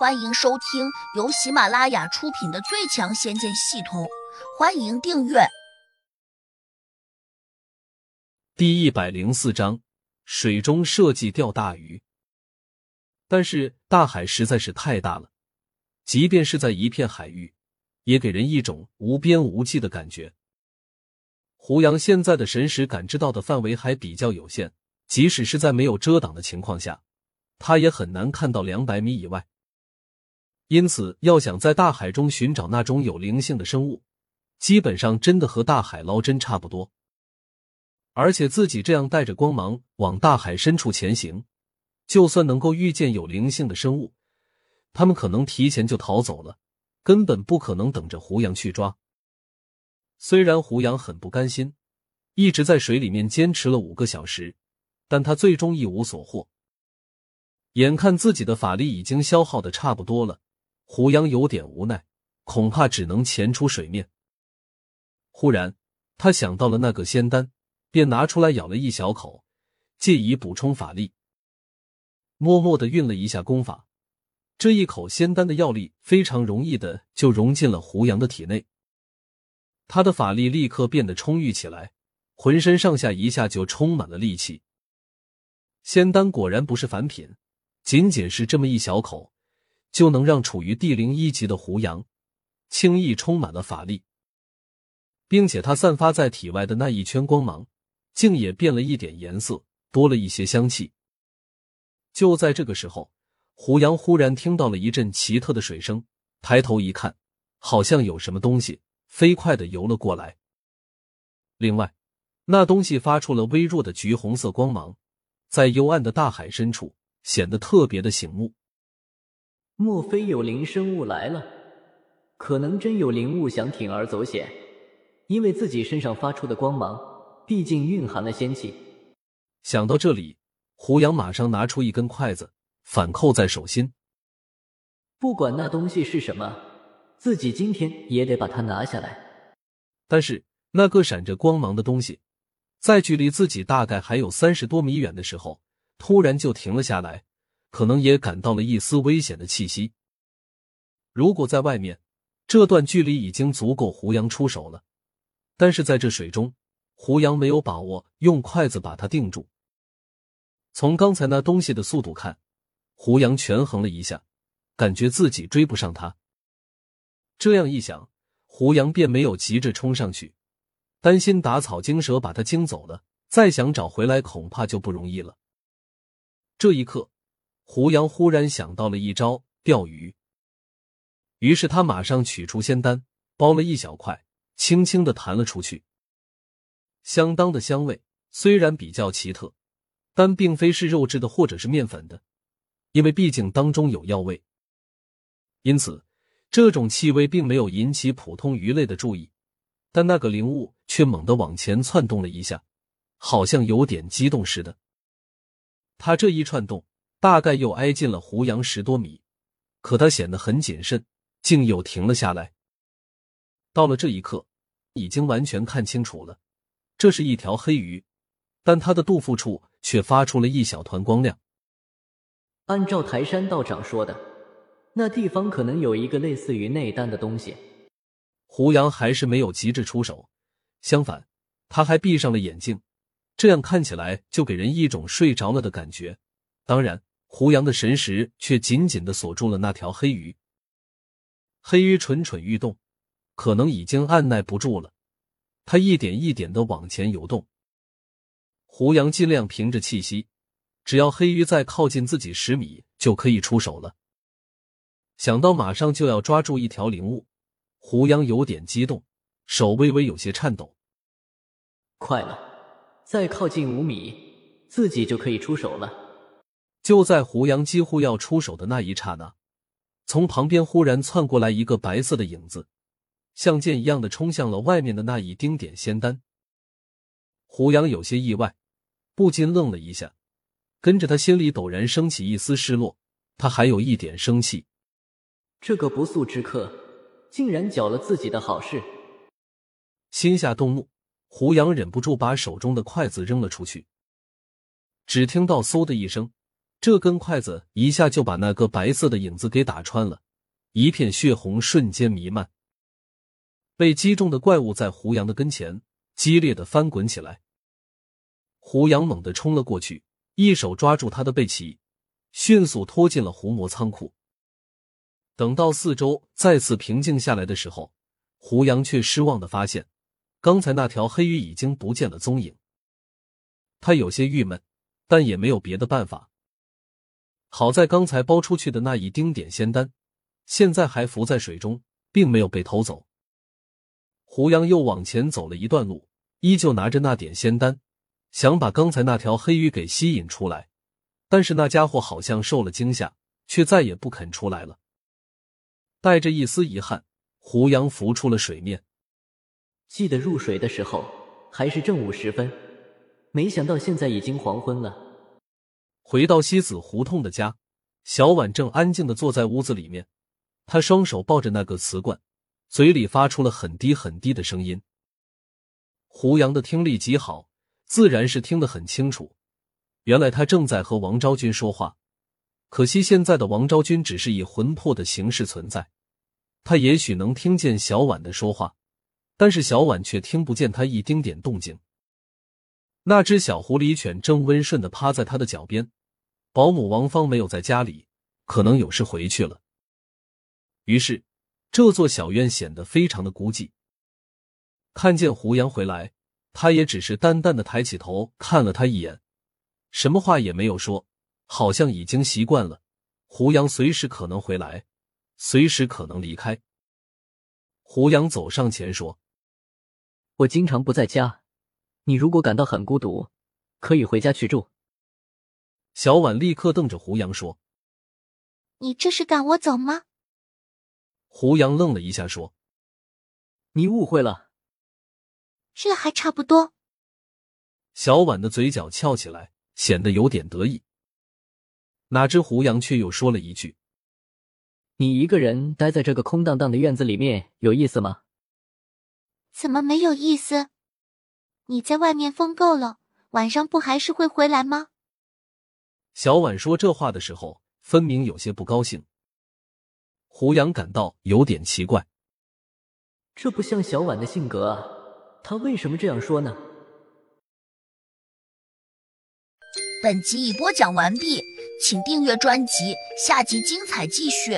欢迎收听由喜马拉雅出品的《最强仙剑系统》，欢迎订阅。第一百零四章：水中设计钓大鱼。但是大海实在是太大了，即便是在一片海域，也给人一种无边无际的感觉。胡杨现在的神识感知到的范围还比较有限，即使是在没有遮挡的情况下，他也很难看到两百米以外。因此，要想在大海中寻找那种有灵性的生物，基本上真的和大海捞针差不多。而且自己这样带着光芒往大海深处前行，就算能够遇见有灵性的生物，他们可能提前就逃走了，根本不可能等着胡杨去抓。虽然胡杨很不甘心，一直在水里面坚持了五个小时，但他最终一无所获。眼看自己的法力已经消耗的差不多了。胡杨有点无奈，恐怕只能潜出水面。忽然，他想到了那个仙丹，便拿出来咬了一小口，借以补充法力。默默的运了一下功法，这一口仙丹的药力非常容易的就融进了胡杨的体内。他的法力立刻变得充裕起来，浑身上下一下就充满了力气。仙丹果然不是凡品，仅仅是这么一小口。就能让处于地灵一级的胡杨轻易充满了法力，并且它散发在体外的那一圈光芒，竟也变了一点颜色，多了一些香气。就在这个时候，胡杨忽然听到了一阵奇特的水声，抬头一看，好像有什么东西飞快的游了过来。另外，那东西发出了微弱的橘红色光芒，在幽暗的大海深处显得特别的醒目。莫非有灵生物来了？可能真有灵物想铤而走险，因为自己身上发出的光芒，毕竟蕴含了仙气。想到这里，胡杨马上拿出一根筷子，反扣在手心。不管那东西是什么，自己今天也得把它拿下来。但是那个闪着光芒的东西，在距离自己大概还有三十多米远的时候，突然就停了下来。可能也感到了一丝危险的气息。如果在外面，这段距离已经足够胡杨出手了。但是在这水中，胡杨没有把握用筷子把它定住。从刚才那东西的速度看，胡杨权衡了一下，感觉自己追不上他。这样一想，胡杨便没有急着冲上去，担心打草惊蛇把他惊走了，再想找回来恐怕就不容易了。这一刻。胡杨忽然想到了一招钓鱼，于是他马上取出仙丹，剥了一小块，轻轻的弹了出去。相当的香味，虽然比较奇特，但并非是肉质的或者是面粉的，因为毕竟当中有药味。因此，这种气味并没有引起普通鱼类的注意，但那个灵物却猛地往前窜动了一下，好像有点激动似的。他这一窜动。大概又挨近了胡杨十多米，可他显得很谨慎，竟又停了下来。到了这一刻，已经完全看清楚了，这是一条黑鱼，但它的肚腹处却发出了一小团光亮。按照台山道长说的，那地方可能有一个类似于内丹的东西。胡杨还是没有急着出手，相反，他还闭上了眼睛，这样看起来就给人一种睡着了的感觉。当然。胡杨的神识却紧紧的锁住了那条黑鱼。黑鱼蠢蠢欲动，可能已经按耐不住了，它一点一点的往前游动。胡杨尽量凭着气息，只要黑鱼再靠近自己十米，就可以出手了。想到马上就要抓住一条灵物，胡杨有点激动，手微微有些颤抖。快了，再靠近五米，自己就可以出手了。就在胡杨几乎要出手的那一刹那，从旁边忽然窜过来一个白色的影子，像箭一样的冲向了外面的那一丁点仙丹。胡杨有些意外，不禁愣了一下，跟着他心里陡然升起一丝失落，他还有一点生气。这个不速之客竟然搅了自己的好事，心下动怒，胡杨忍不住把手中的筷子扔了出去。只听到嗖的一声。这根筷子一下就把那个白色的影子给打穿了，一片血红瞬间弥漫。被击中的怪物在胡杨的跟前激烈的翻滚起来。胡杨猛地冲了过去，一手抓住他的背鳍，迅速拖进了胡魔仓库。等到四周再次平静下来的时候，胡杨却失望的发现，刚才那条黑鱼已经不见了踪影。他有些郁闷，但也没有别的办法。好在刚才包出去的那一丁点仙丹，现在还浮在水中，并没有被偷走。胡杨又往前走了一段路，依旧拿着那点仙丹，想把刚才那条黑鱼给吸引出来，但是那家伙好像受了惊吓，却再也不肯出来了。带着一丝遗憾，胡杨浮出了水面。记得入水的时候还是正午时分，没想到现在已经黄昏了。回到西子胡同的家，小婉正安静的坐在屋子里面，她双手抱着那个瓷罐，嘴里发出了很低很低的声音。胡杨的听力极好，自然是听得很清楚。原来他正在和王昭君说话。可惜现在的王昭君只是以魂魄的形式存在，他也许能听见小婉的说话，但是小婉却听不见他一丁点动静。那只小狐狸犬正温顺的趴在他的脚边，保姆王芳没有在家里，可能有事回去了。于是，这座小院显得非常的孤寂。看见胡杨回来，他也只是淡淡的抬起头看了他一眼，什么话也没有说。好像已经习惯了，胡杨随时可能回来，随时可能离开。胡杨走上前说：“我经常不在家，你如果感到很孤独，可以回家去住。”小婉立刻瞪着胡杨说：“你这是赶我走吗？”胡杨愣了一下说：“你误会了，这还差不多。”小婉的嘴角翘起来，显得有点得意。哪知胡杨却又说了一句：“你一个人待在这个空荡荡的院子里面有意思吗？”“怎么没有意思？你在外面疯够了，晚上不还是会回来吗？”小婉说这话的时候，分明有些不高兴。胡杨感到有点奇怪，这不像小婉的性格啊，她为什么这样说呢？本集已播讲完毕。请订阅专辑，下集精彩继续。